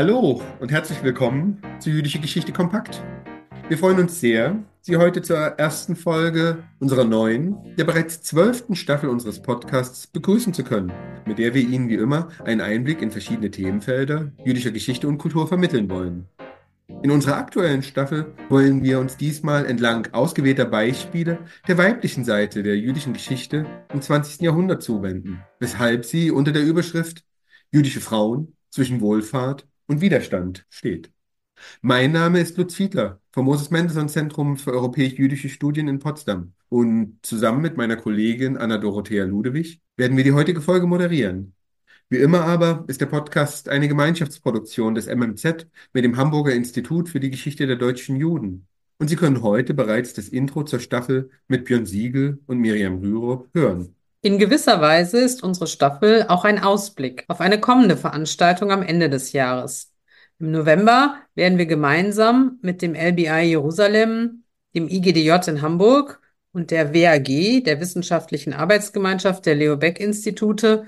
Hallo und herzlich willkommen zu Jüdische Geschichte Kompakt. Wir freuen uns sehr, Sie heute zur ersten Folge unserer neuen, der bereits zwölften Staffel unseres Podcasts begrüßen zu können, mit der wir Ihnen wie immer einen Einblick in verschiedene Themenfelder jüdischer Geschichte und Kultur vermitteln wollen. In unserer aktuellen Staffel wollen wir uns diesmal entlang ausgewählter Beispiele der weiblichen Seite der jüdischen Geschichte im 20. Jahrhundert zuwenden, weshalb sie unter der Überschrift Jüdische Frauen zwischen Wohlfahrt und Widerstand steht. Mein Name ist Lutz Fiedler vom Moses Mendelssohn Zentrum für europäisch-jüdische Studien in Potsdam und zusammen mit meiner Kollegin Anna Dorothea Ludewig werden wir die heutige Folge moderieren. Wie immer aber ist der Podcast eine Gemeinschaftsproduktion des MMZ mit dem Hamburger Institut für die Geschichte der deutschen Juden. Und Sie können heute bereits das Intro zur Staffel mit Björn Siegel und Miriam Rürup hören. In gewisser Weise ist unsere Staffel auch ein Ausblick auf eine kommende Veranstaltung am Ende des Jahres. Im November werden wir gemeinsam mit dem LBI Jerusalem, dem IGDJ in Hamburg und der WAG, der Wissenschaftlichen Arbeitsgemeinschaft der Leo Beck Institute,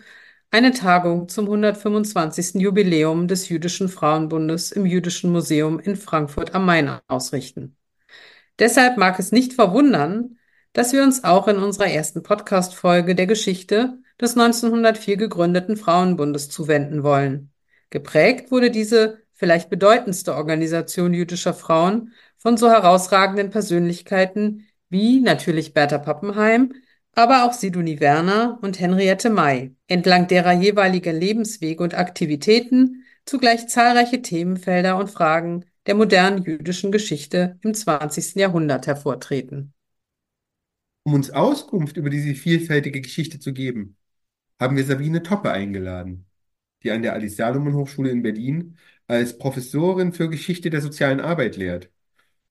eine Tagung zum 125. Jubiläum des Jüdischen Frauenbundes im Jüdischen Museum in Frankfurt am Main ausrichten. Deshalb mag es nicht verwundern, dass wir uns auch in unserer ersten Podcast-Folge der Geschichte des 1904 gegründeten Frauenbundes zuwenden wollen. Geprägt wurde diese vielleicht bedeutendste Organisation jüdischer Frauen von so herausragenden Persönlichkeiten wie natürlich Bertha Pappenheim, aber auch Sidoni Werner und Henriette May, entlang derer jeweilige Lebenswege und Aktivitäten zugleich zahlreiche Themenfelder und Fragen der modernen jüdischen Geschichte im 20. Jahrhundert hervortreten. Um uns Auskunft über diese vielfältige Geschichte zu geben, haben wir Sabine Toppe eingeladen, die an der Alice Salomon Hochschule in Berlin als Professorin für Geschichte der sozialen Arbeit lehrt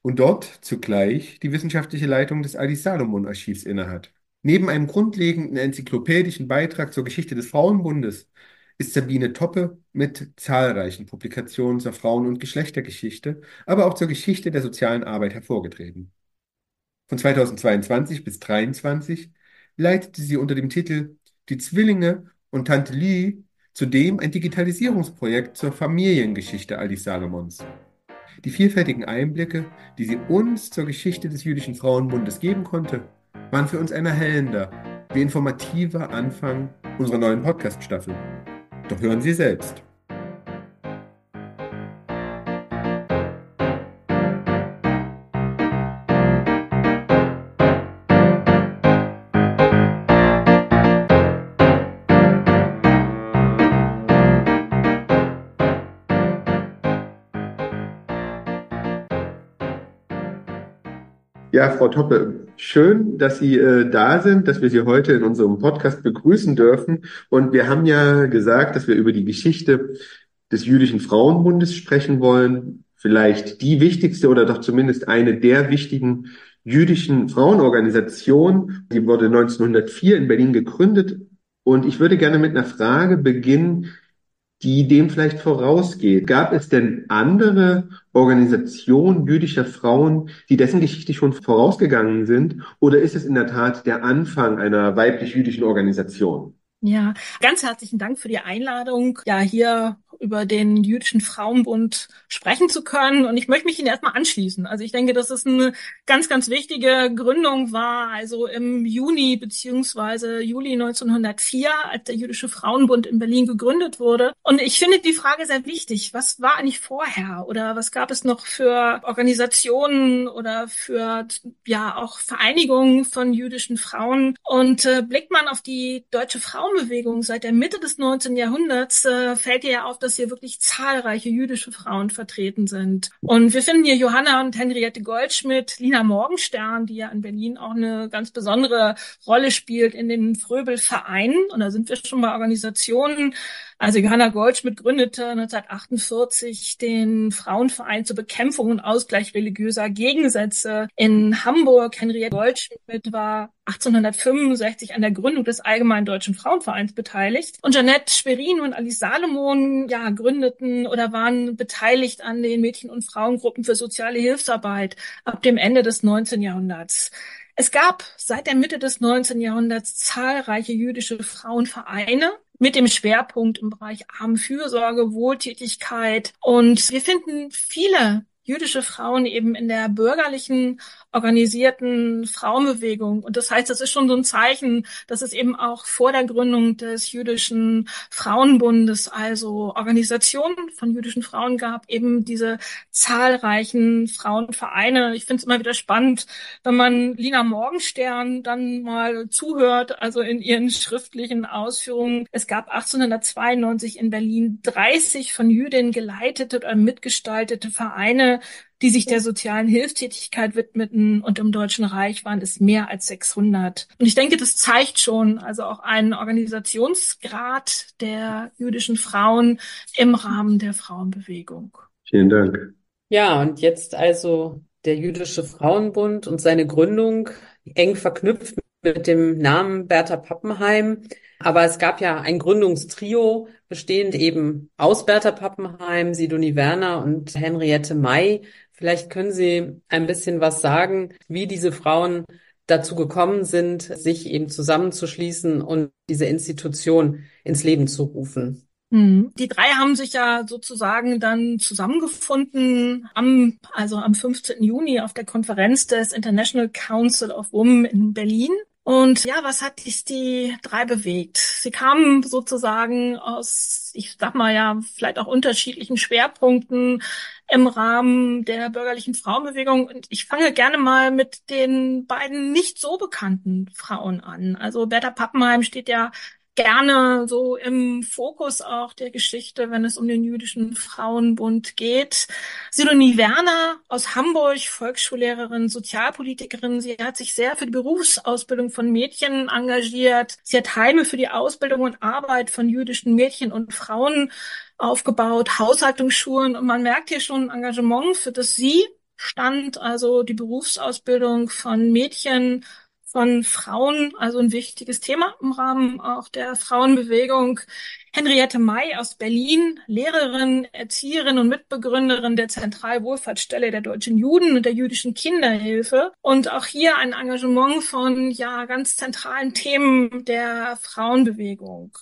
und dort zugleich die wissenschaftliche Leitung des Alice Salomon Archivs innehat. Neben einem grundlegenden enzyklopädischen Beitrag zur Geschichte des Frauenbundes ist Sabine Toppe mit zahlreichen Publikationen zur Frauen- und Geschlechtergeschichte, aber auch zur Geschichte der sozialen Arbeit hervorgetreten. Von 2022 bis 2023 leitete sie unter dem Titel Die Zwillinge und Tante Lee zudem ein Digitalisierungsprojekt zur Familiengeschichte Alice Salomons. Die vielfältigen Einblicke, die sie uns zur Geschichte des jüdischen Frauenbundes geben konnte, waren für uns ein erhellender, wie informativer Anfang unserer neuen Podcast-Staffel. Doch hören Sie selbst. Ja, Frau Toppe, schön, dass Sie äh, da sind, dass wir Sie heute in unserem Podcast begrüßen dürfen. Und wir haben ja gesagt, dass wir über die Geschichte des jüdischen Frauenbundes sprechen wollen. Vielleicht die wichtigste oder doch zumindest eine der wichtigen jüdischen Frauenorganisationen. Die wurde 1904 in Berlin gegründet. Und ich würde gerne mit einer Frage beginnen, die dem vielleicht vorausgeht. Gab es denn andere Organisationen jüdischer Frauen, die dessen Geschichte schon vorausgegangen sind? Oder ist es in der Tat der Anfang einer weiblich-jüdischen Organisation? Ja, ganz herzlichen Dank für die Einladung, ja, hier über den Jüdischen Frauenbund sprechen zu können. Und ich möchte mich Ihnen erstmal anschließen. Also ich denke, dass es eine ganz, ganz wichtige Gründung war. Also im Juni beziehungsweise Juli 1904, als der Jüdische Frauenbund in Berlin gegründet wurde. Und ich finde die Frage sehr wichtig. Was war eigentlich vorher? Oder was gab es noch für Organisationen oder für, ja, auch Vereinigungen von jüdischen Frauen? Und äh, blickt man auf die deutsche Frauenbewegung seit der Mitte des 19. Jahrhunderts, äh, fällt ihr ja auf, dass dass hier wirklich zahlreiche jüdische Frauen vertreten sind. Und wir finden hier Johanna und Henriette Goldschmidt, Lina Morgenstern, die ja in Berlin auch eine ganz besondere Rolle spielt in den Fröbel-Vereinen. Und da sind wir schon bei Organisationen, also Johanna Goldschmidt gründete 1948 den Frauenverein zur Bekämpfung und Ausgleich religiöser Gegensätze in Hamburg. Henriette Goldschmidt war 1865 an der Gründung des Allgemeinen Deutschen Frauenvereins beteiligt. Und Janette Schwerin und Alice Salomon ja, gründeten oder waren beteiligt an den Mädchen- und Frauengruppen für soziale Hilfsarbeit ab dem Ende des 19. Jahrhunderts. Es gab seit der Mitte des 19. Jahrhunderts zahlreiche jüdische Frauenvereine mit dem Schwerpunkt im Bereich Armenfürsorge, Wohltätigkeit. Und wir finden viele jüdische Frauen eben in der bürgerlichen organisierten Frauenbewegung. Und das heißt, das ist schon so ein Zeichen, dass es eben auch vor der Gründung des jüdischen Frauenbundes, also Organisationen von jüdischen Frauen gab, eben diese zahlreichen Frauenvereine. Ich finde es immer wieder spannend, wenn man Lina Morgenstern dann mal zuhört, also in ihren schriftlichen Ausführungen. Es gab 1892 in Berlin 30 von Jüdinnen geleitete oder mitgestaltete Vereine, die sich der sozialen Hilfstätigkeit widmeten und im Deutschen Reich waren es mehr als 600. Und ich denke, das zeigt schon also auch einen Organisationsgrad der jüdischen Frauen im Rahmen der Frauenbewegung. Vielen Dank. Ja, und jetzt also der Jüdische Frauenbund und seine Gründung eng verknüpft mit dem Namen Bertha Pappenheim. Aber es gab ja ein Gründungstrio, bestehend eben aus Bertha Pappenheim, Sidonie Werner und Henriette May. Vielleicht können Sie ein bisschen was sagen, wie diese Frauen dazu gekommen sind, sich eben zusammenzuschließen und diese Institution ins Leben zu rufen. Mhm. Die drei haben sich ja sozusagen dann zusammengefunden am, also am 15. Juni auf der Konferenz des International Council of Women in Berlin. Und ja, was hat die drei bewegt? Sie kamen sozusagen aus, ich sag mal ja, vielleicht auch unterschiedlichen Schwerpunkten im Rahmen der bürgerlichen Frauenbewegung. Und ich fange gerne mal mit den beiden nicht so bekannten Frauen an. Also Bertha Pappenheim steht ja gerne so im Fokus auch der Geschichte, wenn es um den jüdischen Frauenbund geht. Sidonie Werner aus Hamburg, Volksschullehrerin, Sozialpolitikerin. Sie hat sich sehr für die Berufsausbildung von Mädchen engagiert. Sie hat Heime für die Ausbildung und Arbeit von jüdischen Mädchen und Frauen aufgebaut, Haushaltungsschulen. Und man merkt hier schon Engagement, für das sie stand, also die Berufsausbildung von Mädchen von Frauen, also ein wichtiges Thema im Rahmen auch der Frauenbewegung. Henriette May aus Berlin, Lehrerin, Erzieherin und Mitbegründerin der Zentralwohlfahrtsstelle der deutschen Juden und der jüdischen Kinderhilfe. Und auch hier ein Engagement von ja ganz zentralen Themen der Frauenbewegung.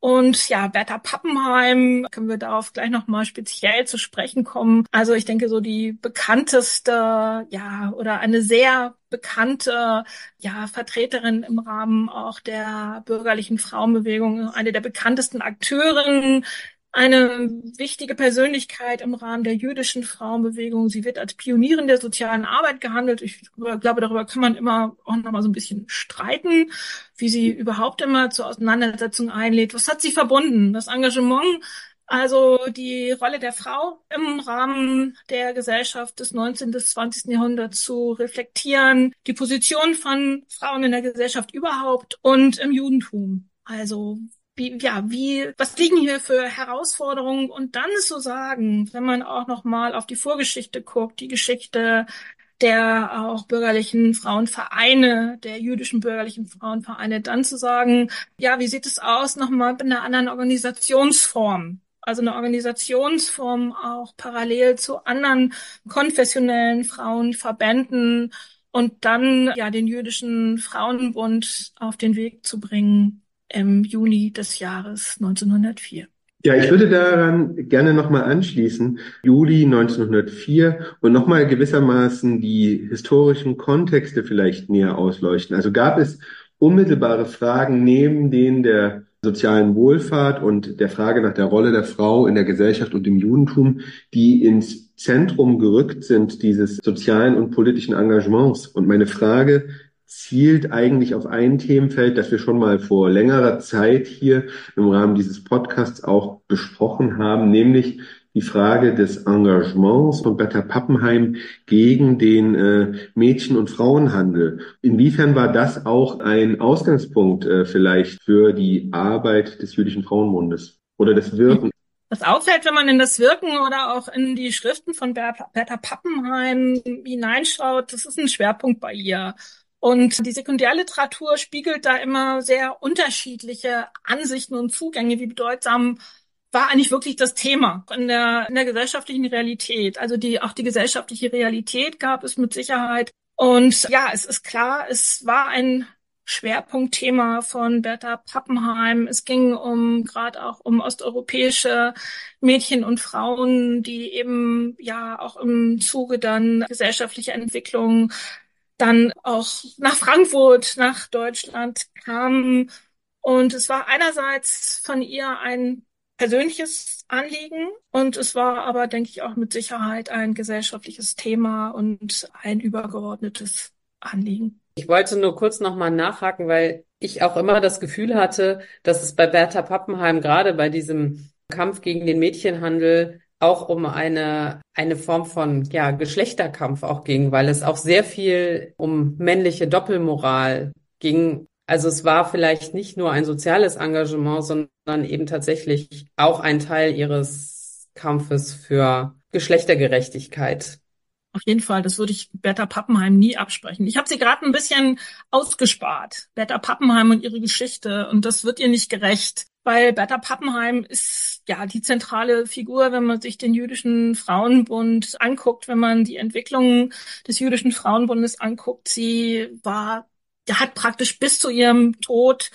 Und ja, Bertha Pappenheim, können wir darauf gleich nochmal speziell zu sprechen kommen. Also ich denke, so die bekannteste, ja, oder eine sehr bekannte, ja, Vertreterin im Rahmen auch der bürgerlichen Frauenbewegung, eine der bekanntesten Akteurinnen eine wichtige Persönlichkeit im Rahmen der jüdischen Frauenbewegung. Sie wird als Pionierin der sozialen Arbeit gehandelt. Ich glaube, darüber kann man immer auch noch mal so ein bisschen streiten, wie sie überhaupt immer zur Auseinandersetzung einlädt. Was hat sie verbunden? Das Engagement also die Rolle der Frau im Rahmen der Gesellschaft des 19. bis 20. Jahrhunderts zu reflektieren, die Position von Frauen in der Gesellschaft überhaupt und im Judentum. Also wie, ja, wie, was liegen hier für Herausforderungen? Und dann zu sagen, wenn man auch noch mal auf die Vorgeschichte guckt, die Geschichte der auch bürgerlichen Frauenvereine, der jüdischen bürgerlichen Frauenvereine, dann zu sagen, ja, wie sieht es aus nochmal mit einer anderen Organisationsform? Also eine Organisationsform auch parallel zu anderen konfessionellen Frauenverbänden und dann ja den jüdischen Frauenbund auf den Weg zu bringen im Juni des Jahres 1904. Ja, ich würde daran gerne nochmal anschließen, Juli 1904 und nochmal gewissermaßen die historischen Kontexte vielleicht näher ausleuchten. Also gab es unmittelbare Fragen neben denen der sozialen Wohlfahrt und der Frage nach der Rolle der Frau in der Gesellschaft und im Judentum, die ins Zentrum gerückt sind dieses sozialen und politischen Engagements. Und meine Frage zielt eigentlich auf ein Themenfeld, das wir schon mal vor längerer Zeit hier im Rahmen dieses Podcasts auch besprochen haben, nämlich die Frage des Engagements von Bertha Pappenheim gegen den äh, Mädchen- und Frauenhandel. Inwiefern war das auch ein Ausgangspunkt äh, vielleicht für die Arbeit des Jüdischen Frauenbundes oder des Wirken? Was auffällt, wenn man in das Wirken oder auch in die Schriften von Bertha, Bertha Pappenheim hineinschaut, das ist ein Schwerpunkt bei ihr. Und die Sekundärliteratur spiegelt da immer sehr unterschiedliche Ansichten und Zugänge, wie bedeutsam war eigentlich wirklich das Thema in der, in der gesellschaftlichen Realität. Also die, auch die gesellschaftliche Realität gab es mit Sicherheit. Und ja, es ist klar, es war ein Schwerpunktthema von Bertha Pappenheim. Es ging um gerade auch um osteuropäische Mädchen und Frauen, die eben ja auch im Zuge dann gesellschaftlicher Entwicklung dann auch nach Frankfurt, nach Deutschland kamen. Und es war einerseits von ihr ein persönliches Anliegen und es war aber, denke ich, auch mit Sicherheit ein gesellschaftliches Thema und ein übergeordnetes Anliegen. Ich wollte nur kurz nochmal nachhaken, weil ich auch immer das Gefühl hatte, dass es bei Bertha Pappenheim gerade bei diesem Kampf gegen den Mädchenhandel auch um eine, eine Form von, ja, Geschlechterkampf auch ging, weil es auch sehr viel um männliche Doppelmoral ging. Also es war vielleicht nicht nur ein soziales Engagement, sondern eben tatsächlich auch ein Teil ihres Kampfes für Geschlechtergerechtigkeit. Auf jeden Fall, das würde ich Bertha Pappenheim nie absprechen. Ich habe sie gerade ein bisschen ausgespart, Bertha Pappenheim und ihre Geschichte, und das wird ihr nicht gerecht, weil Bertha Pappenheim ist ja die zentrale Figur, wenn man sich den jüdischen Frauenbund anguckt, wenn man die Entwicklung des jüdischen Frauenbundes anguckt. Sie war, hat praktisch bis zu ihrem Tod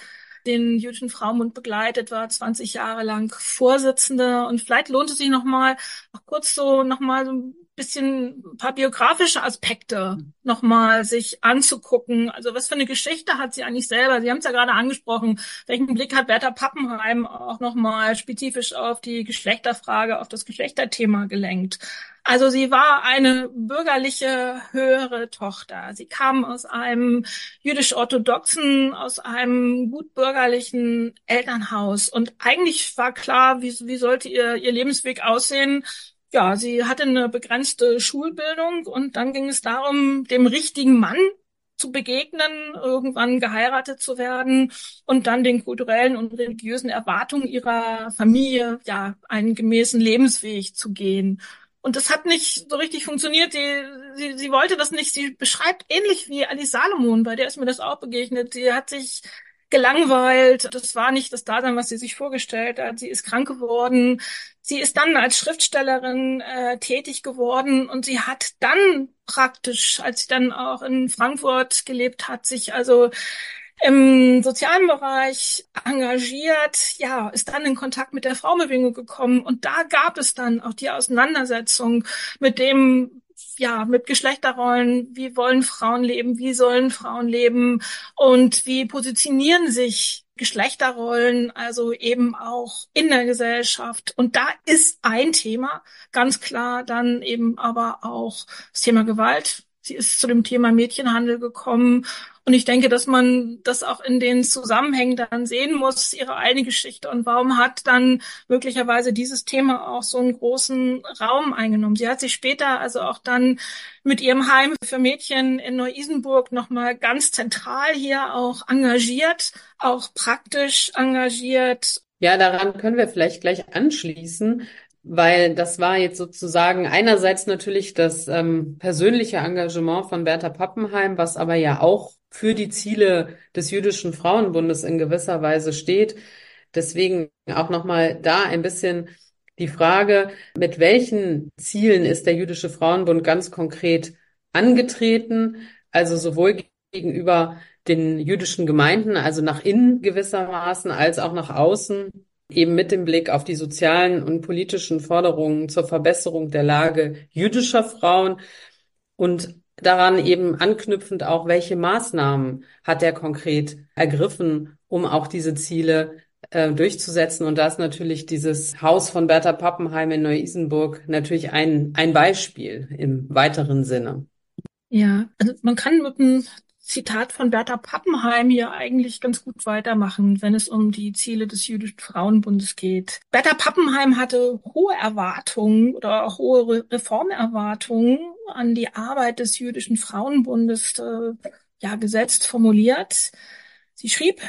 den jüdischen Frauenbund begleitet, war 20 Jahre lang Vorsitzende und vielleicht lohnt es sich noch mal auch kurz so noch mal so bisschen ein paar biografische Aspekte nochmal sich anzugucken. Also was für eine Geschichte hat sie eigentlich selber? Sie haben es ja gerade angesprochen. Welchen Blick hat Bertha Pappenheim auch nochmal spezifisch auf die Geschlechterfrage, auf das Geschlechterthema gelenkt? Also sie war eine bürgerliche höhere Tochter. Sie kam aus einem jüdisch-orthodoxen, aus einem gut bürgerlichen Elternhaus. Und eigentlich war klar, wie, wie sollte ihr, ihr Lebensweg aussehen ja, sie hatte eine begrenzte Schulbildung und dann ging es darum, dem richtigen Mann zu begegnen, irgendwann geheiratet zu werden und dann den kulturellen und religiösen Erwartungen ihrer Familie, ja, einen gemäßen Lebensweg zu gehen. Und das hat nicht so richtig funktioniert. Sie, sie, sie wollte das nicht. Sie beschreibt ähnlich wie Alice Salomon, bei der ist mir das auch begegnet. Sie hat sich gelangweilt. Das war nicht das Dasein, was sie sich vorgestellt hat. Sie ist krank geworden. Sie ist dann als Schriftstellerin äh, tätig geworden und sie hat dann praktisch, als sie dann auch in Frankfurt gelebt hat, sich also im sozialen Bereich engagiert, ja, ist dann in Kontakt mit der Frauenbewegung gekommen und da gab es dann auch die Auseinandersetzung mit dem, ja, mit Geschlechterrollen, wie wollen Frauen leben, wie sollen Frauen leben und wie positionieren sich Geschlechterrollen, also eben auch in der Gesellschaft. Und da ist ein Thema ganz klar dann eben aber auch das Thema Gewalt. Sie ist zu dem Thema Mädchenhandel gekommen und ich denke, dass man das auch in den Zusammenhängen dann sehen muss, ihre eigene Geschichte und warum hat dann möglicherweise dieses Thema auch so einen großen Raum eingenommen. Sie hat sich später also auch dann mit ihrem Heim für Mädchen in Neu-Isenburg nochmal ganz zentral hier auch engagiert, auch praktisch engagiert. Ja, daran können wir vielleicht gleich anschließen weil das war jetzt sozusagen einerseits natürlich das ähm, persönliche Engagement von Bertha Pappenheim, was aber ja auch für die Ziele des jüdischen Frauenbundes in gewisser Weise steht. Deswegen auch nochmal da ein bisschen die Frage, mit welchen Zielen ist der jüdische Frauenbund ganz konkret angetreten? Also sowohl gegenüber den jüdischen Gemeinden, also nach innen gewissermaßen, als auch nach außen eben mit dem Blick auf die sozialen und politischen Forderungen zur Verbesserung der Lage jüdischer Frauen und daran eben anknüpfend auch, welche Maßnahmen hat er konkret ergriffen, um auch diese Ziele äh, durchzusetzen. Und da ist natürlich dieses Haus von Bertha Pappenheim in Neu-Isenburg natürlich ein, ein Beispiel im weiteren Sinne. Ja, also man kann mit dem Zitat von Bertha Pappenheim hier eigentlich ganz gut weitermachen, wenn es um die Ziele des Jüdischen Frauenbundes geht. Bertha Pappenheim hatte hohe Erwartungen oder auch hohe Reformerwartungen an die Arbeit des Jüdischen Frauenbundes äh, ja gesetzt formuliert. Sie schrieb,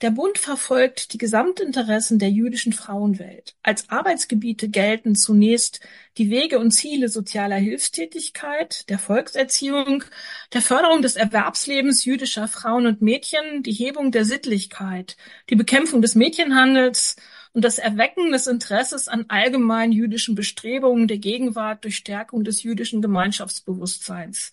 der Bund verfolgt die Gesamtinteressen der jüdischen Frauenwelt. Als Arbeitsgebiete gelten zunächst die Wege und Ziele sozialer Hilfstätigkeit, der Volkserziehung, der Förderung des Erwerbslebens jüdischer Frauen und Mädchen, die Hebung der Sittlichkeit, die Bekämpfung des Mädchenhandels und das Erwecken des Interesses an allgemein jüdischen Bestrebungen der Gegenwart durch Stärkung des jüdischen Gemeinschaftsbewusstseins.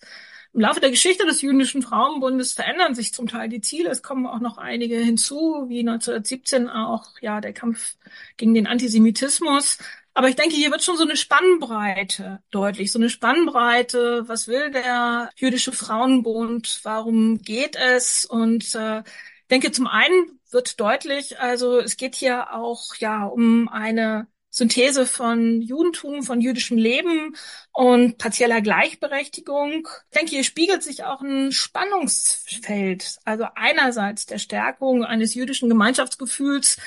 Im Laufe der Geschichte des Jüdischen Frauenbundes verändern sich zum Teil die Ziele. Es kommen auch noch einige hinzu, wie 1917 auch ja der Kampf gegen den Antisemitismus. Aber ich denke, hier wird schon so eine Spannbreite deutlich, so eine Spannbreite. Was will der Jüdische Frauenbund? Warum geht es? Und äh, denke, zum einen wird deutlich, also es geht hier auch ja um eine Synthese von Judentum, von jüdischem Leben und partieller Gleichberechtigung. Ich denke, hier spiegelt sich auch ein Spannungsfeld. Also einerseits der Stärkung eines jüdischen Gemeinschaftsgefühls,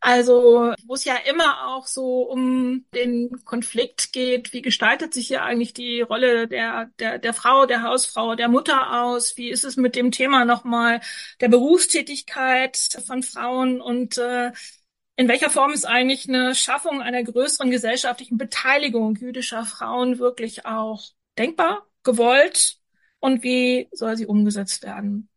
also, wo es ja immer auch so um den Konflikt geht, wie gestaltet sich hier eigentlich die Rolle der, der, der Frau, der Hausfrau, der Mutter aus? Wie ist es mit dem Thema nochmal der Berufstätigkeit von Frauen und äh, in welcher Form ist eigentlich eine Schaffung einer größeren gesellschaftlichen Beteiligung jüdischer Frauen wirklich auch denkbar, gewollt und wie soll sie umgesetzt werden?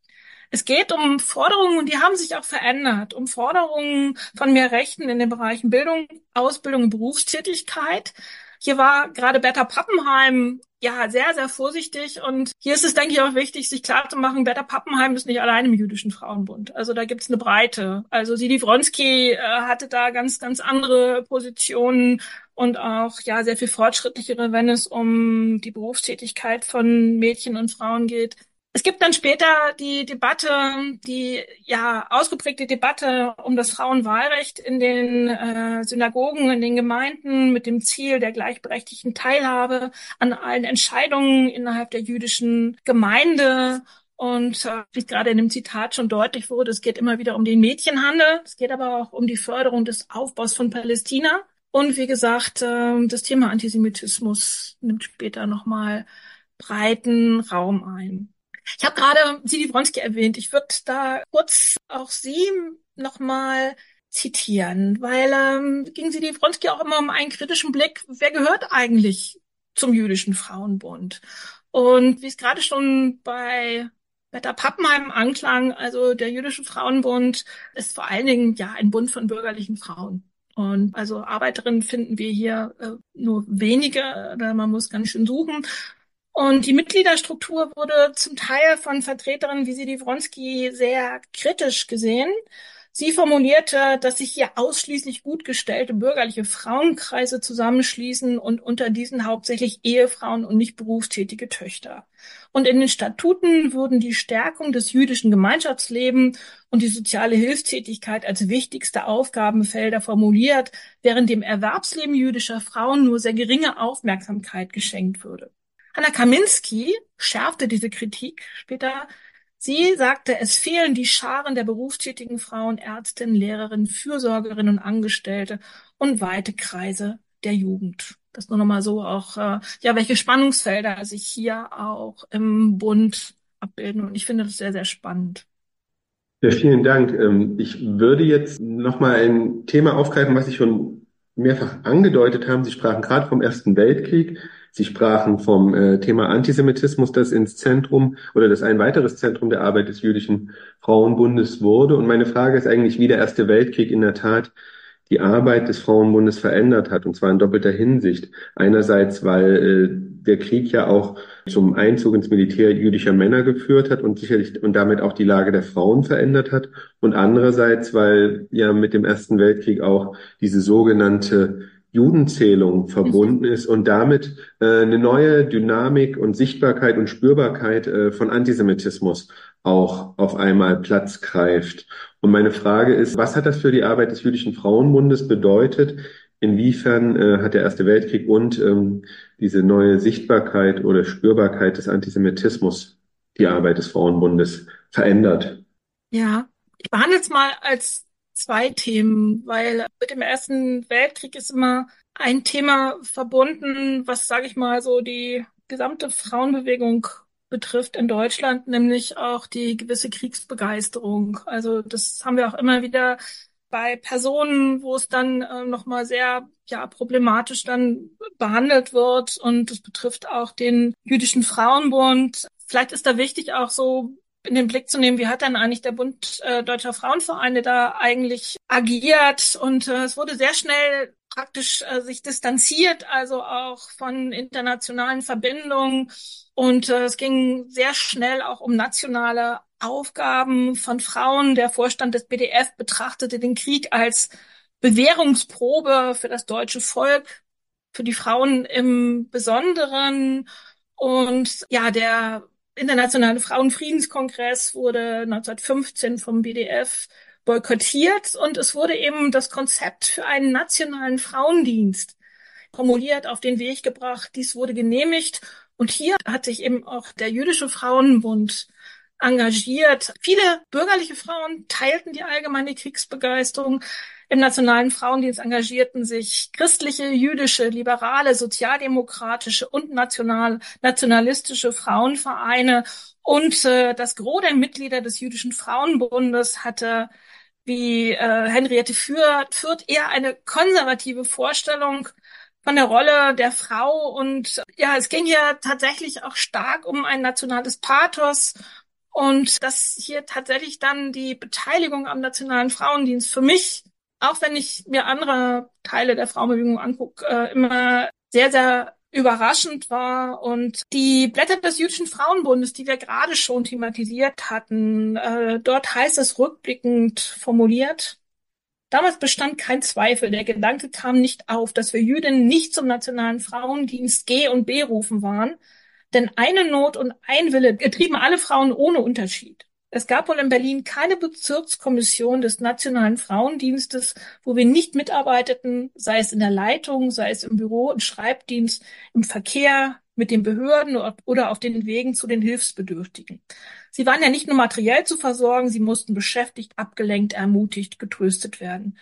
Es geht um Forderungen, und die haben sich auch verändert, um Forderungen von mehr Rechten in den Bereichen Bildung, Ausbildung und Berufstätigkeit. Hier war gerade Bertha Pappenheim ja sehr, sehr vorsichtig. Und hier ist es, denke ich, auch wichtig, sich klarzumachen, Bertha Pappenheim ist nicht allein im Jüdischen Frauenbund. Also da gibt es eine Breite. Also Sidi Wronski äh, hatte da ganz, ganz andere Positionen und auch ja sehr viel fortschrittlichere, wenn es um die Berufstätigkeit von Mädchen und Frauen geht. Es gibt dann später die Debatte, die ja ausgeprägte Debatte um das Frauenwahlrecht in den äh, Synagogen, in den Gemeinden mit dem Ziel der gleichberechtigten Teilhabe an allen Entscheidungen innerhalb der jüdischen Gemeinde. Und äh, wie gerade in dem Zitat schon deutlich wurde, es geht immer wieder um den Mädchenhandel, es geht aber auch um die Förderung des Aufbaus von Palästina. Und wie gesagt, äh, das Thema Antisemitismus nimmt später nochmal breiten Raum ein. Ich habe gerade Sidi Wronski erwähnt. Ich würde da kurz auch Sie nochmal zitieren, weil ähm, ging Sidi Wronski auch immer um einen kritischen Blick, wer gehört eigentlich zum jüdischen Frauenbund? Und wie es gerade schon bei Betta Pappenheim anklang, also der jüdische Frauenbund ist vor allen Dingen ja ein Bund von bürgerlichen Frauen. Und also Arbeiterinnen finden wir hier äh, nur wenige, man muss ganz schön suchen. Und die Mitgliederstruktur wurde zum Teil von Vertreterinnen wie Sidi Wronski sehr kritisch gesehen. Sie formulierte, dass sich hier ausschließlich gut gestellte bürgerliche Frauenkreise zusammenschließen und unter diesen hauptsächlich Ehefrauen und nicht berufstätige Töchter. Und in den Statuten würden die Stärkung des jüdischen Gemeinschaftslebens und die soziale Hilfstätigkeit als wichtigste Aufgabenfelder formuliert, während dem Erwerbsleben jüdischer Frauen nur sehr geringe Aufmerksamkeit geschenkt würde. Hanna Kaminski schärfte diese Kritik später. Sie sagte, es fehlen die Scharen der berufstätigen Frauen, Ärztinnen, Lehrerinnen, Fürsorgerinnen und Angestellte und weite Kreise der Jugend. Das nur nochmal so auch, äh, ja, welche Spannungsfelder sich hier auch im Bund abbilden. Und ich finde das sehr, sehr spannend. Ja, vielen Dank. Ähm, ich würde jetzt nochmal ein Thema aufgreifen, was Sie schon mehrfach angedeutet haben. Sie sprachen gerade vom Ersten Weltkrieg. Sie sprachen vom äh, Thema Antisemitismus, das ins Zentrum oder das ein weiteres Zentrum der Arbeit des jüdischen Frauenbundes wurde. Und meine Frage ist eigentlich, wie der Erste Weltkrieg in der Tat die Arbeit des Frauenbundes verändert hat, und zwar in doppelter Hinsicht. Einerseits, weil äh, der Krieg ja auch zum Einzug ins Militär jüdischer Männer geführt hat und sicherlich und damit auch die Lage der Frauen verändert hat. Und andererseits, weil ja mit dem Ersten Weltkrieg auch diese sogenannte Judenzählung verbunden ist und damit äh, eine neue Dynamik und Sichtbarkeit und Spürbarkeit äh, von Antisemitismus auch auf einmal Platz greift. Und meine Frage ist, was hat das für die Arbeit des Jüdischen Frauenbundes bedeutet? Inwiefern äh, hat der Erste Weltkrieg und ähm, diese neue Sichtbarkeit oder Spürbarkeit des Antisemitismus die Arbeit des Frauenbundes verändert? Ja, ich behandle es mal als zwei Themen, weil mit dem Ersten Weltkrieg ist immer ein Thema verbunden, was, sage ich mal, so die gesamte Frauenbewegung betrifft in Deutschland, nämlich auch die gewisse Kriegsbegeisterung. Also das haben wir auch immer wieder bei Personen, wo es dann äh, nochmal sehr ja, problematisch dann behandelt wird. Und das betrifft auch den jüdischen Frauenbund. Vielleicht ist da wichtig auch so in den Blick zu nehmen, wie hat denn eigentlich der Bund äh, Deutscher Frauenvereine da eigentlich agiert? Und äh, es wurde sehr schnell praktisch äh, sich distanziert, also auch von internationalen Verbindungen. Und äh, es ging sehr schnell auch um nationale Aufgaben von Frauen. Der Vorstand des BDF betrachtete den Krieg als Bewährungsprobe für das deutsche Volk, für die Frauen im Besonderen. Und ja, der Internationale Frauenfriedenskongress wurde 1915 vom BDF boykottiert und es wurde eben das Konzept für einen nationalen Frauendienst formuliert, auf den Weg gebracht. Dies wurde genehmigt und hier hat sich eben auch der Jüdische Frauenbund engagiert. Viele bürgerliche Frauen teilten die allgemeine Kriegsbegeisterung. Im Nationalen Frauendienst engagierten sich christliche, jüdische, liberale, sozialdemokratische und national, nationalistische Frauenvereine. Und äh, das Gros der Mitglieder des Jüdischen Frauenbundes hatte wie äh, Henriette Fürth, Fürth eher eine konservative Vorstellung von der Rolle der Frau. Und ja, es ging hier tatsächlich auch stark um ein nationales Pathos und dass hier tatsächlich dann die Beteiligung am Nationalen Frauendienst für mich, auch wenn ich mir andere Teile der Frauenbewegung angucke, äh, immer sehr, sehr überraschend war. Und die Blätter des Jüdischen Frauenbundes, die wir gerade schon thematisiert hatten, äh, dort heißt es rückblickend formuliert, Damals bestand kein Zweifel, der Gedanke kam nicht auf, dass wir Jüdinnen nicht zum Nationalen Frauendienst G und B rufen waren, denn eine Not und ein Wille getrieben alle Frauen ohne Unterschied. Es gab wohl in Berlin keine Bezirkskommission des Nationalen Frauendienstes, wo wir nicht mitarbeiteten, sei es in der Leitung, sei es im Büro, im Schreibdienst, im Verkehr, mit den Behörden oder auf den Wegen zu den Hilfsbedürftigen. Sie waren ja nicht nur materiell zu versorgen, sie mussten beschäftigt, abgelenkt, ermutigt, getröstet werden.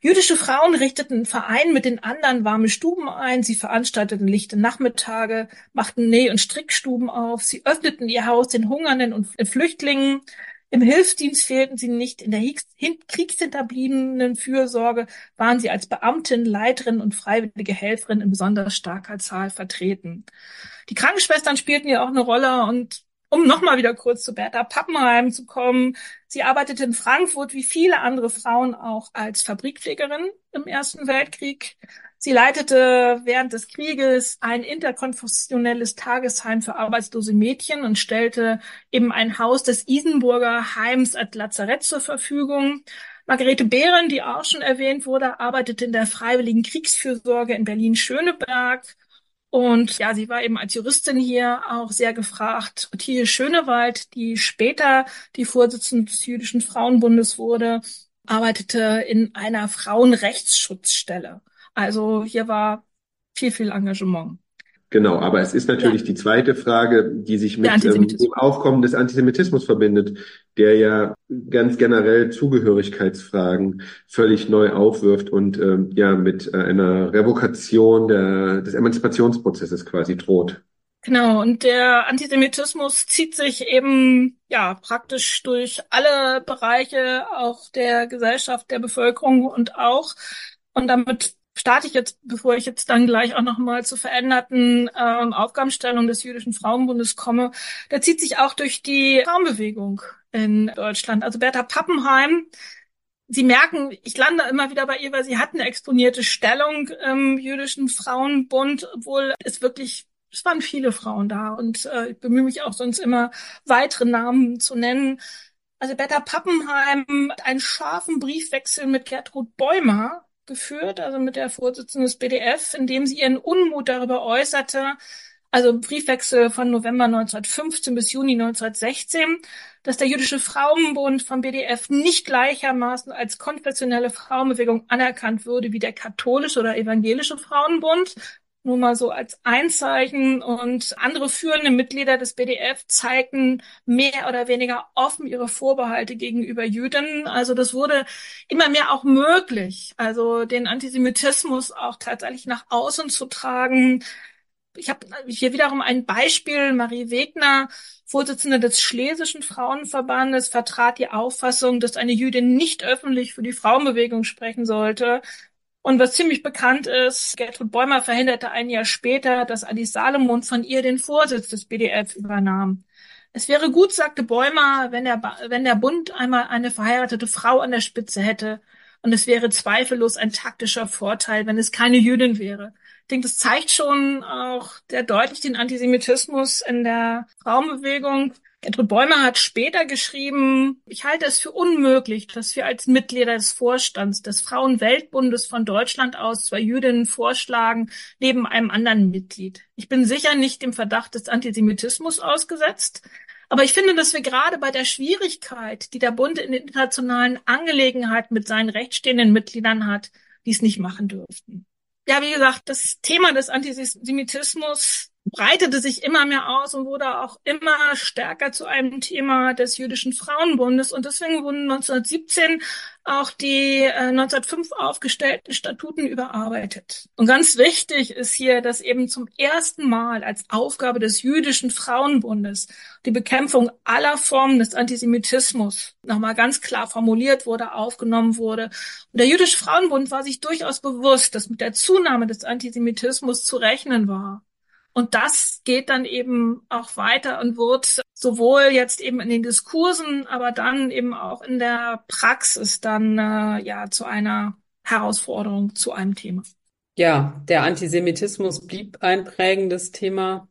Jüdische Frauen richteten Verein mit den anderen warme Stuben ein, sie veranstalteten lichte Nachmittage, machten Näh- und Strickstuben auf, sie öffneten ihr Haus den Hungernden und Flüchtlingen, im Hilfsdienst fehlten sie nicht, in der kriegshinterbliebenen Fürsorge waren sie als Beamtin, Leiterin und freiwillige Helferin in besonders starker Zahl vertreten. Die Krankenschwestern spielten ja auch eine Rolle und um nochmal wieder kurz zu Bertha Pappenheim zu kommen. Sie arbeitete in Frankfurt wie viele andere Frauen auch als Fabrikpflegerin im Ersten Weltkrieg. Sie leitete während des Krieges ein interkonfessionelles Tagesheim für arbeitslose Mädchen und stellte eben ein Haus des Isenburger Heims als Lazarett zur Verfügung. Margarete Behren, die auch schon erwähnt wurde, arbeitete in der Freiwilligen Kriegsfürsorge in Berlin-Schöneberg und ja, sie war eben als Juristin hier auch sehr gefragt. Thiel Schönewald, die später die Vorsitzende des Jüdischen Frauenbundes wurde, arbeitete in einer Frauenrechtsschutzstelle. Also hier war viel, viel Engagement. Genau, aber es ist natürlich ja. die zweite Frage, die sich mit ähm, dem Aufkommen des Antisemitismus verbindet, der ja ganz generell Zugehörigkeitsfragen völlig neu aufwirft und ähm, ja mit äh, einer Revokation der, des Emanzipationsprozesses quasi droht. Genau, und der Antisemitismus zieht sich eben ja praktisch durch alle Bereiche auch der Gesellschaft, der Bevölkerung und auch und damit starte ich jetzt, bevor ich jetzt dann gleich auch nochmal zur veränderten ähm, Aufgabenstellung des Jüdischen Frauenbundes komme, der zieht sich auch durch die Frauenbewegung in Deutschland. Also Bertha Pappenheim, Sie merken, ich lande immer wieder bei ihr, weil sie hat eine exponierte Stellung im Jüdischen Frauenbund, obwohl es wirklich, es waren viele Frauen da und äh, ich bemühe mich auch sonst immer weitere Namen zu nennen. Also Bertha Pappenheim hat einen scharfen Briefwechsel mit Gertrud Bäumer geführt, also mit der Vorsitzenden des BDF, in dem sie ihren Unmut darüber äußerte, also Briefwechsel von November 1915 bis Juni 1916, dass der Jüdische Frauenbund vom BDF nicht gleichermaßen als konfessionelle Frauenbewegung anerkannt würde wie der katholische oder evangelische Frauenbund, nur mal so als Einzeichen. Und andere führende Mitglieder des BDF zeigten mehr oder weniger offen ihre Vorbehalte gegenüber Jüdinnen. Also das wurde immer mehr auch möglich, also den Antisemitismus auch tatsächlich nach außen zu tragen. Ich habe hier wiederum ein Beispiel. Marie Wegner, Vorsitzende des Schlesischen Frauenverbandes, vertrat die Auffassung, dass eine Jüdin nicht öffentlich für die Frauenbewegung sprechen sollte. Und was ziemlich bekannt ist, Gertrud Bäumer verhinderte ein Jahr später, dass Alice Salomon von ihr den Vorsitz des BDF übernahm. Es wäre gut, sagte Bäumer, wenn der, wenn der Bund einmal eine verheiratete Frau an der Spitze hätte. Und es wäre zweifellos ein taktischer Vorteil, wenn es keine Jüdin wäre. Ich denke, das zeigt schon auch sehr deutlich den Antisemitismus in der Frauenbewegung. Gertrud Bäumer hat später geschrieben, ich halte es für unmöglich, dass wir als Mitglieder des Vorstands des Frauenweltbundes von Deutschland aus zwei Jüdinnen vorschlagen, neben einem anderen Mitglied. Ich bin sicher nicht dem Verdacht des Antisemitismus ausgesetzt, aber ich finde, dass wir gerade bei der Schwierigkeit, die der Bund in internationalen Angelegenheiten mit seinen rechtsstehenden Mitgliedern hat, dies nicht machen dürften. Ja, wie gesagt, das Thema des Antisemitismus breitete sich immer mehr aus und wurde auch immer stärker zu einem Thema des jüdischen Frauenbundes. Und deswegen wurden 1917 auch die äh, 1905 aufgestellten Statuten überarbeitet. Und ganz wichtig ist hier, dass eben zum ersten Mal als Aufgabe des jüdischen Frauenbundes die Bekämpfung aller Formen des Antisemitismus nochmal ganz klar formuliert wurde, aufgenommen wurde. Und der jüdische Frauenbund war sich durchaus bewusst, dass mit der Zunahme des Antisemitismus zu rechnen war. Und das geht dann eben auch weiter und wird sowohl jetzt eben in den Diskursen, aber dann eben auch in der Praxis dann äh, ja zu einer Herausforderung, zu einem Thema. Ja, der Antisemitismus blieb ein prägendes Thema.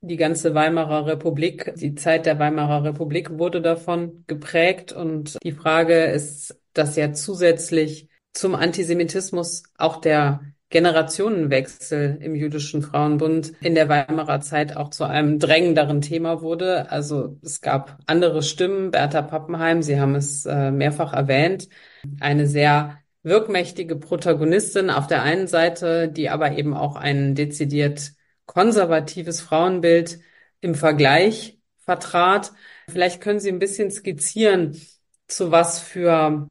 Die ganze Weimarer Republik, die Zeit der Weimarer Republik wurde davon geprägt. Und die Frage ist, dass ja zusätzlich zum Antisemitismus auch der Generationenwechsel im jüdischen Frauenbund in der Weimarer Zeit auch zu einem drängenderen Thema wurde. Also es gab andere Stimmen. Bertha Pappenheim, Sie haben es äh, mehrfach erwähnt, eine sehr wirkmächtige Protagonistin auf der einen Seite, die aber eben auch ein dezidiert konservatives Frauenbild im Vergleich vertrat. Vielleicht können Sie ein bisschen skizzieren, zu was für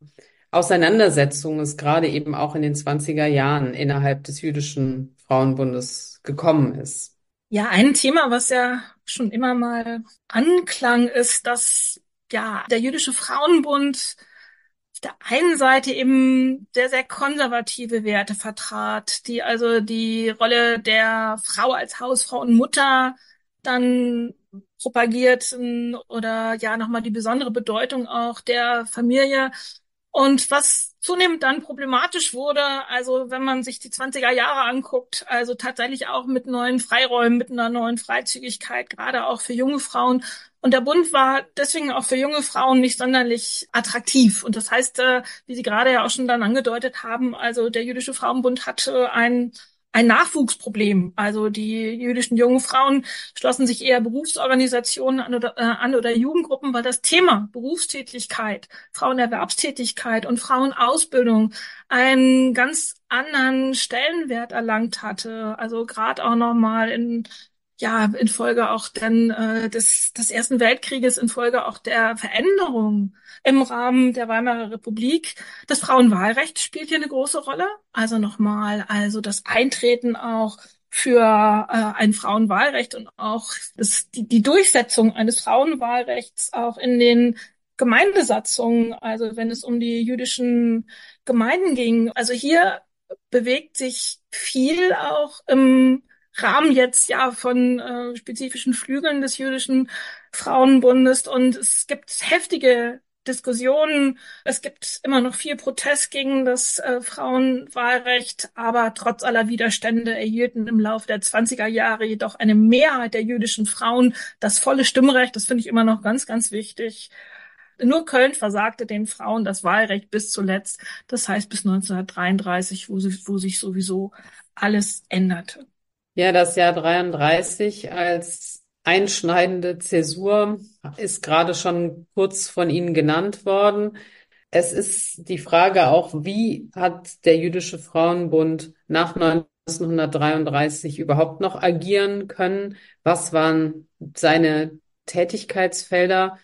Auseinandersetzung es gerade eben auch in den 20er Jahren innerhalb des jüdischen Frauenbundes gekommen ist. Ja, ein Thema, was ja schon immer mal anklang, ist, dass ja der jüdische Frauenbund auf der einen Seite eben sehr, sehr konservative Werte vertrat, die also die Rolle der Frau als Hausfrau und Mutter dann propagierten oder ja nochmal die besondere Bedeutung auch der Familie und was zunehmend dann problematisch wurde, also wenn man sich die 20er Jahre anguckt, also tatsächlich auch mit neuen Freiräumen, mit einer neuen Freizügigkeit, gerade auch für junge Frauen. Und der Bund war deswegen auch für junge Frauen nicht sonderlich attraktiv. Und das heißt, äh, wie Sie gerade ja auch schon dann angedeutet haben, also der Jüdische Frauenbund hatte ein ein Nachwuchsproblem. Also die jüdischen jungen Frauen schlossen sich eher Berufsorganisationen an oder, äh, an oder Jugendgruppen, weil das Thema Berufstätigkeit, Frauenerwerbstätigkeit und Frauenausbildung einen ganz anderen Stellenwert erlangt hatte. Also gerade auch nochmal in ja, infolge auch dann äh, des, des Ersten Weltkrieges, infolge auch der Veränderung im Rahmen der Weimarer Republik. Das Frauenwahlrecht spielt hier eine große Rolle. Also nochmal, also das Eintreten auch für äh, ein Frauenwahlrecht und auch das, die, die Durchsetzung eines Frauenwahlrechts auch in den Gemeindesatzungen, also wenn es um die jüdischen Gemeinden ging. Also hier bewegt sich viel auch im Rahmen jetzt ja von äh, spezifischen Flügeln des jüdischen Frauenbundes und es gibt heftige Diskussionen. Es gibt immer noch viel Protest gegen das äh, Frauenwahlrecht, aber trotz aller Widerstände erhielten im Laufe der 20er Jahre jedoch eine Mehrheit der jüdischen Frauen das volle Stimmrecht. Das finde ich immer noch ganz, ganz wichtig. Nur Köln versagte den Frauen das Wahlrecht bis zuletzt. Das heißt bis 1933, wo, sie, wo sich sowieso alles änderte. Ja, das Jahr 33 als einschneidende Zäsur ist gerade schon kurz von Ihnen genannt worden. Es ist die Frage auch, wie hat der Jüdische Frauenbund nach 1933 überhaupt noch agieren können? Was waren seine Tätigkeitsfelder?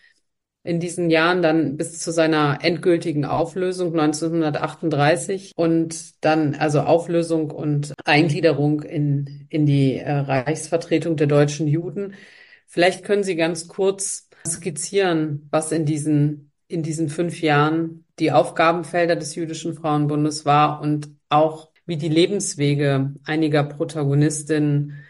In diesen Jahren dann bis zu seiner endgültigen Auflösung 1938 und dann also Auflösung und Eingliederung in, in die äh, Reichsvertretung der deutschen Juden. Vielleicht können Sie ganz kurz skizzieren, was in diesen, in diesen fünf Jahren die Aufgabenfelder des Jüdischen Frauenbundes war und auch wie die Lebenswege einiger Protagonistinnen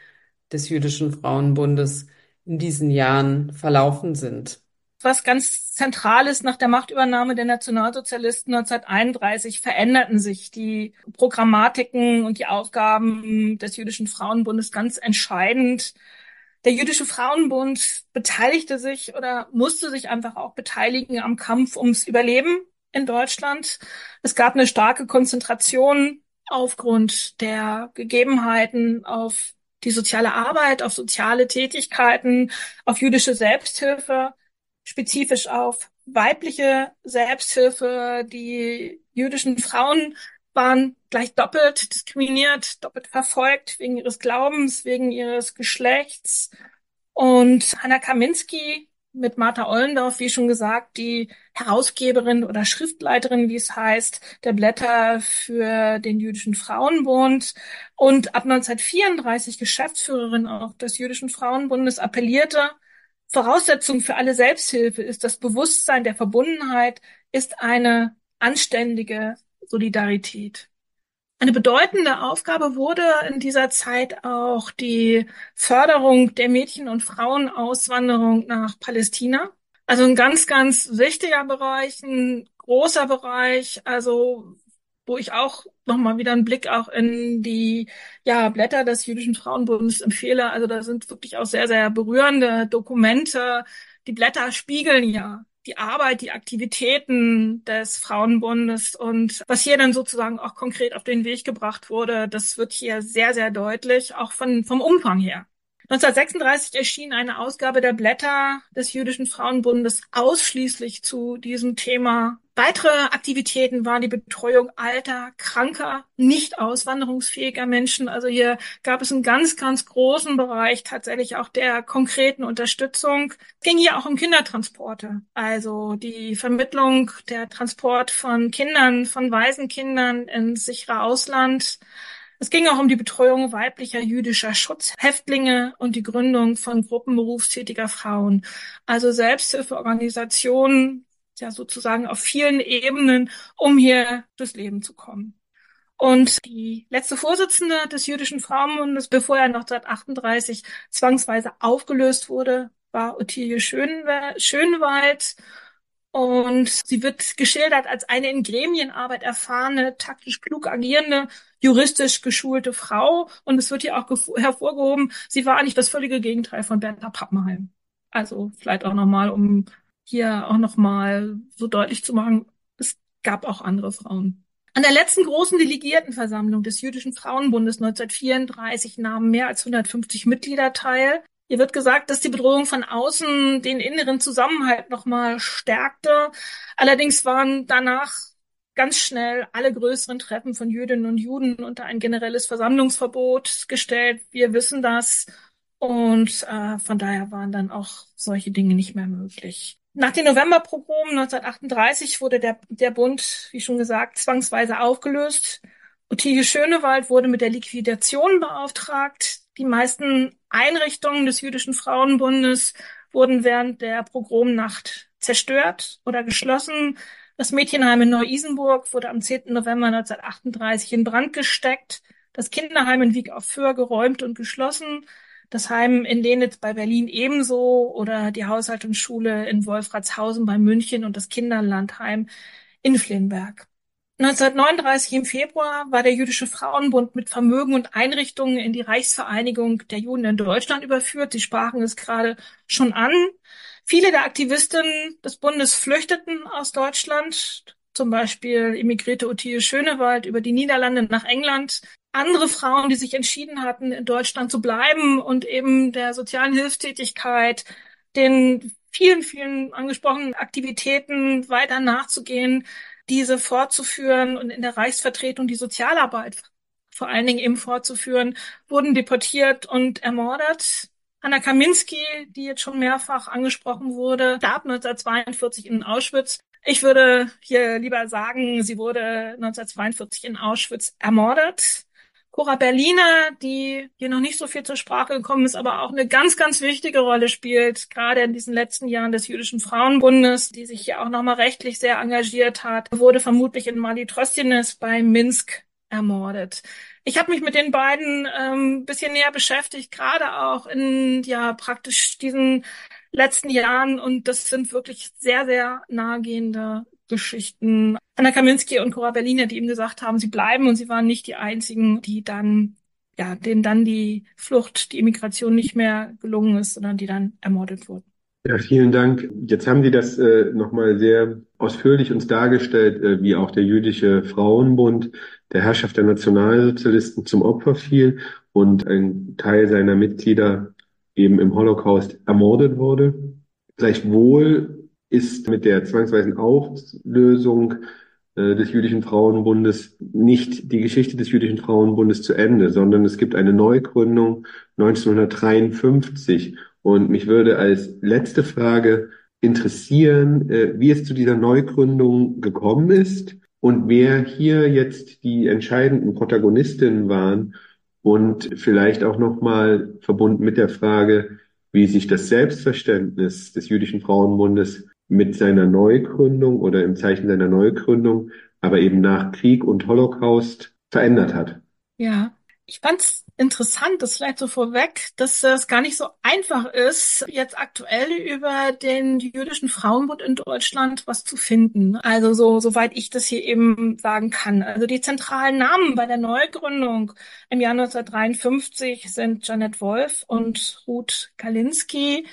des Jüdischen Frauenbundes in diesen Jahren verlaufen sind. Was ganz zentral ist nach der Machtübernahme der Nationalsozialisten 1931, veränderten sich die Programmatiken und die Aufgaben des Jüdischen Frauenbundes ganz entscheidend. Der Jüdische Frauenbund beteiligte sich oder musste sich einfach auch beteiligen am Kampf ums Überleben in Deutschland. Es gab eine starke Konzentration aufgrund der Gegebenheiten auf die soziale Arbeit, auf soziale Tätigkeiten, auf jüdische Selbsthilfe, spezifisch auf weibliche Selbsthilfe. Die jüdischen Frauen waren gleich doppelt diskriminiert, doppelt verfolgt wegen ihres Glaubens, wegen ihres Geschlechts. Und Hanna Kaminski mit Martha Ollendorf, wie schon gesagt, die Herausgeberin oder Schriftleiterin, wie es heißt, der Blätter für den Jüdischen Frauenbund und ab 1934 Geschäftsführerin auch des Jüdischen Frauenbundes, appellierte, Voraussetzung für alle Selbsthilfe ist das Bewusstsein der Verbundenheit, ist eine anständige Solidarität. Eine bedeutende Aufgabe wurde in dieser Zeit auch die Förderung der Mädchen- und Frauenauswanderung nach Palästina. Also ein ganz, ganz wichtiger Bereich, ein großer Bereich, also wo ich auch nochmal wieder einen Blick auch in die ja, Blätter des Jüdischen Frauenbundes empfehle. Also da sind wirklich auch sehr, sehr berührende Dokumente. Die Blätter spiegeln ja die Arbeit, die Aktivitäten des Frauenbundes und was hier dann sozusagen auch konkret auf den Weg gebracht wurde, das wird hier sehr, sehr deutlich, auch von, vom Umfang her. 1936 erschien eine Ausgabe der Blätter des Jüdischen Frauenbundes ausschließlich zu diesem Thema. Weitere Aktivitäten waren die Betreuung alter, kranker, nicht auswanderungsfähiger Menschen. Also hier gab es einen ganz, ganz großen Bereich tatsächlich auch der konkreten Unterstützung. Es ging hier auch um Kindertransporte, also die Vermittlung, der Transport von Kindern, von Waisenkindern ins sichere Ausland. Es ging auch um die Betreuung weiblicher jüdischer Schutzhäftlinge und die Gründung von Gruppen berufstätiger Frauen. Also Selbsthilfeorganisationen, ja sozusagen auf vielen Ebenen, um hier durchs Leben zu kommen. Und die letzte Vorsitzende des Jüdischen Frauenbundes, bevor er 1938 zwangsweise aufgelöst wurde, war Ottilie Schönwald. Und sie wird geschildert als eine in Gremienarbeit erfahrene, taktisch klug agierende, juristisch geschulte Frau. Und es wird hier auch hervorgehoben, sie war eigentlich das völlige Gegenteil von Bertha Pappenheim. Also vielleicht auch nochmal, um hier auch nochmal so deutlich zu machen, es gab auch andere Frauen. An der letzten großen Delegiertenversammlung des Jüdischen Frauenbundes 1934 nahmen mehr als 150 Mitglieder teil. Hier wird gesagt, dass die Bedrohung von außen den inneren Zusammenhalt nochmal stärkte. Allerdings waren danach ganz schnell alle größeren Treffen von Jüdinnen und Juden unter ein generelles Versammlungsverbot gestellt. Wir wissen das. Und äh, von daher waren dann auch solche Dinge nicht mehr möglich. Nach den Novemberprogramen 1938 wurde der, der Bund, wie schon gesagt, zwangsweise aufgelöst. Ottilie Schönewald wurde mit der Liquidation beauftragt. Die meisten Einrichtungen des Jüdischen Frauenbundes wurden während der Pogromnacht zerstört oder geschlossen. Das Mädchenheim in Neu-Isenburg wurde am 10. November 1938 in Brand gesteckt. Das Kinderheim in Wieg auf Föhr geräumt und geschlossen. Das Heim in Lenitz bei Berlin ebenso oder die Haushaltungsschule in Wolfratshausen bei München und das Kinderlandheim in Flenberg. 1939 im Februar war der Jüdische Frauenbund mit Vermögen und Einrichtungen in die Reichsvereinigung der Juden in Deutschland überführt. Sie sprachen es gerade schon an. Viele der Aktivistinnen des Bundes flüchteten aus Deutschland. Zum Beispiel emigrierte Ottilie Schönewald über die Niederlande nach England. Andere Frauen, die sich entschieden hatten, in Deutschland zu bleiben und eben der sozialen Hilfstätigkeit, den vielen, vielen angesprochenen Aktivitäten weiter nachzugehen, diese fortzuführen und in der Reichsvertretung die Sozialarbeit vor allen Dingen eben fortzuführen, wurden deportiert und ermordet. Anna Kaminski, die jetzt schon mehrfach angesprochen wurde, starb 1942 in Auschwitz. Ich würde hier lieber sagen, sie wurde 1942 in Auschwitz ermordet. Cora Berliner, die hier noch nicht so viel zur Sprache gekommen ist, aber auch eine ganz, ganz wichtige Rolle spielt, gerade in diesen letzten Jahren des Jüdischen Frauenbundes, die sich hier auch nochmal rechtlich sehr engagiert hat, wurde vermutlich in Mali Trostines bei Minsk ermordet. Ich habe mich mit den beiden ähm, bisschen näher beschäftigt, gerade auch in ja praktisch diesen letzten Jahren und das sind wirklich sehr, sehr nahegehende Geschichten. Anna Kaminski und Cora Berliner, die ihm gesagt haben, sie bleiben und sie waren nicht die einzigen, die dann, ja, denen dann die Flucht, die Immigration nicht mehr gelungen ist, sondern die dann ermordet wurden. Ja, vielen Dank. Jetzt haben Sie das äh, nochmal sehr ausführlich uns dargestellt, äh, wie auch der jüdische Frauenbund der Herrschaft der Nationalsozialisten zum Opfer fiel und ein Teil seiner Mitglieder eben im Holocaust ermordet wurde. Gleichwohl ist mit der zwangsweisen Auflösung äh, des Jüdischen Frauenbundes nicht die Geschichte des Jüdischen Frauenbundes zu Ende, sondern es gibt eine Neugründung 1953 und mich würde als letzte Frage interessieren, äh, wie es zu dieser Neugründung gekommen ist und wer hier jetzt die entscheidenden Protagonistinnen waren. Und vielleicht auch nochmal verbunden mit der Frage, wie sich das Selbstverständnis des Jüdischen Frauenbundes mit seiner Neugründung oder im Zeichen seiner Neugründung, aber eben nach Krieg und Holocaust verändert hat. Ja, ich fand's interessant, das vielleicht so vorweg, dass es gar nicht so einfach ist, jetzt aktuell über den jüdischen Frauenbund in Deutschland was zu finden. Also so, soweit ich das hier eben sagen kann. Also die zentralen Namen bei der Neugründung im Jahr 1953 sind Janet Wolf und Ruth Kalinski.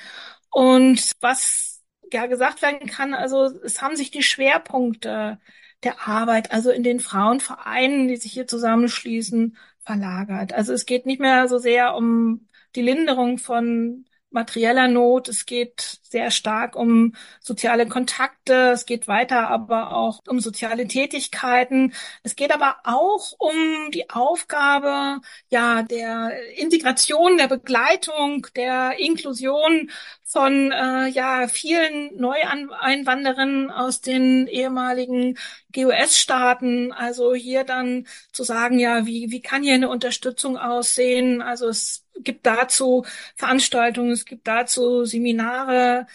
Und was ja gesagt werden kann, also es haben sich die Schwerpunkte der Arbeit, also in den Frauenvereinen, die sich hier zusammenschließen, verlagert. Also es geht nicht mehr so sehr um die Linderung von materieller Not. Es geht sehr stark um soziale Kontakte. Es geht weiter aber auch um soziale Tätigkeiten. Es geht aber auch um die Aufgabe, ja, der Integration, der Begleitung, der Inklusion von äh, ja vielen Neueinwanderern aus den ehemaligen GUS-Staaten. Also hier dann zu sagen, ja, wie wie kann hier eine Unterstützung aussehen? Also es gibt dazu Veranstaltungen, es gibt dazu Seminare.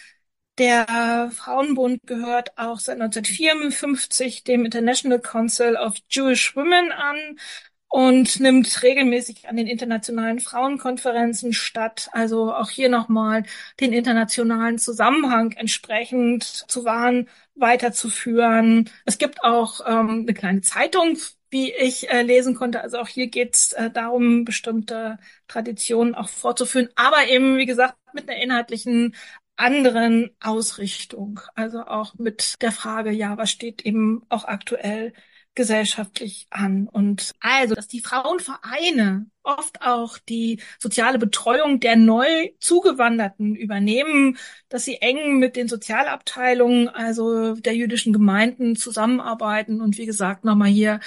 Der Frauenbund gehört auch seit 1954 dem International Council of Jewish Women an und nimmt regelmäßig an den internationalen Frauenkonferenzen statt. Also auch hier nochmal den internationalen Zusammenhang entsprechend zu wahren, weiterzuführen. Es gibt auch ähm, eine kleine Zeitung, wie ich äh, lesen konnte. Also auch hier geht es äh, darum, bestimmte Traditionen auch fortzuführen, aber eben, wie gesagt, mit einer inhaltlichen anderen Ausrichtung. Also auch mit der Frage, ja, was steht eben auch aktuell gesellschaftlich an. Und also, dass die Frauenvereine oft auch die soziale Betreuung der neu Zugewanderten übernehmen, dass sie eng mit den Sozialabteilungen, also der jüdischen Gemeinden zusammenarbeiten und wie gesagt nochmal hier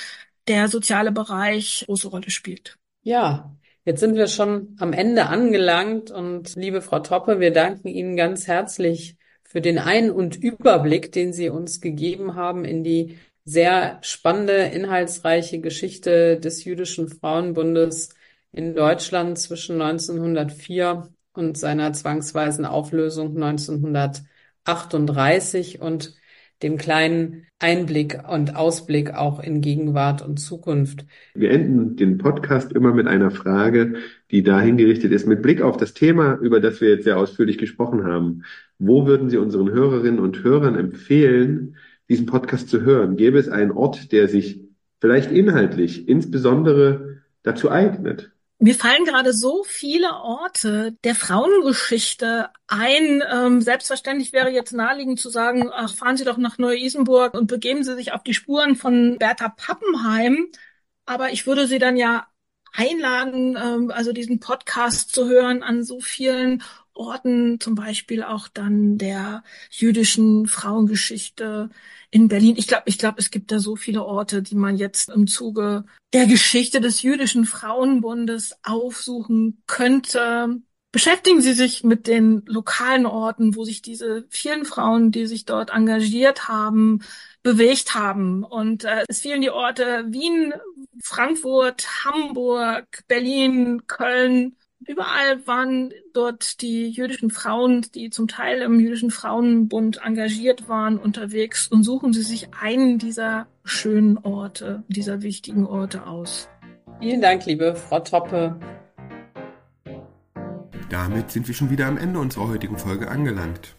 der soziale Bereich große Rolle spielt. Ja, Jetzt sind wir schon am Ende angelangt und liebe Frau Toppe, wir danken Ihnen ganz herzlich für den Ein- und Überblick, den Sie uns gegeben haben in die sehr spannende, inhaltsreiche Geschichte des Jüdischen Frauenbundes in Deutschland zwischen 1904 und seiner zwangsweisen Auflösung 1938 und dem kleinen Einblick und Ausblick auch in Gegenwart und Zukunft. Wir enden den Podcast immer mit einer Frage, die dahin gerichtet ist, mit Blick auf das Thema, über das wir jetzt sehr ausführlich gesprochen haben. Wo würden Sie unseren Hörerinnen und Hörern empfehlen, diesen Podcast zu hören? Gäbe es einen Ort, der sich vielleicht inhaltlich insbesondere dazu eignet? Mir fallen gerade so viele Orte der Frauengeschichte ein. Ähm, selbstverständlich wäre jetzt naheliegend zu sagen, ach, fahren Sie doch nach Neu-Isenburg und begeben Sie sich auf die Spuren von Bertha Pappenheim. Aber ich würde Sie dann ja einladen, ähm, also diesen Podcast zu hören an so vielen Orten, zum Beispiel auch dann der jüdischen Frauengeschichte in Berlin. Ich glaube, ich glaube, es gibt da so viele Orte, die man jetzt im Zuge der Geschichte des jüdischen Frauenbundes aufsuchen könnte. Beschäftigen Sie sich mit den lokalen Orten, wo sich diese vielen Frauen, die sich dort engagiert haben, bewegt haben. Und äh, es fielen die Orte Wien, Frankfurt, Hamburg, Berlin, Köln, Überall waren dort die jüdischen Frauen, die zum Teil im jüdischen Frauenbund engagiert waren, unterwegs und suchen sie sich einen dieser schönen Orte, dieser wichtigen Orte aus. Vielen Dank, liebe Frau Toppe. damit sind wir schon wieder am Ende unserer heutigen Folge angelangt.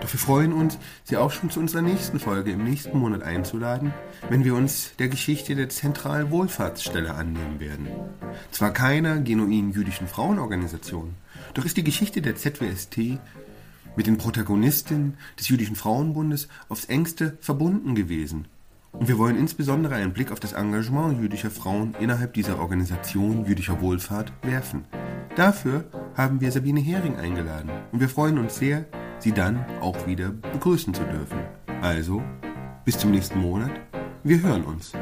Doch wir freuen uns, Sie auch schon zu unserer nächsten Folge im nächsten Monat einzuladen, wenn wir uns der Geschichte der Zentralen Wohlfahrtsstelle annehmen werden. Zwar keiner genuinen jüdischen Frauenorganisation, doch ist die Geschichte der ZWST mit den Protagonistinnen des Jüdischen Frauenbundes aufs engste verbunden gewesen. Und wir wollen insbesondere einen Blick auf das Engagement jüdischer Frauen innerhalb dieser Organisation jüdischer Wohlfahrt werfen. Dafür haben wir Sabine Hering eingeladen und wir freuen uns sehr, Sie dann auch wieder begrüßen zu dürfen. Also, bis zum nächsten Monat. Wir hören uns.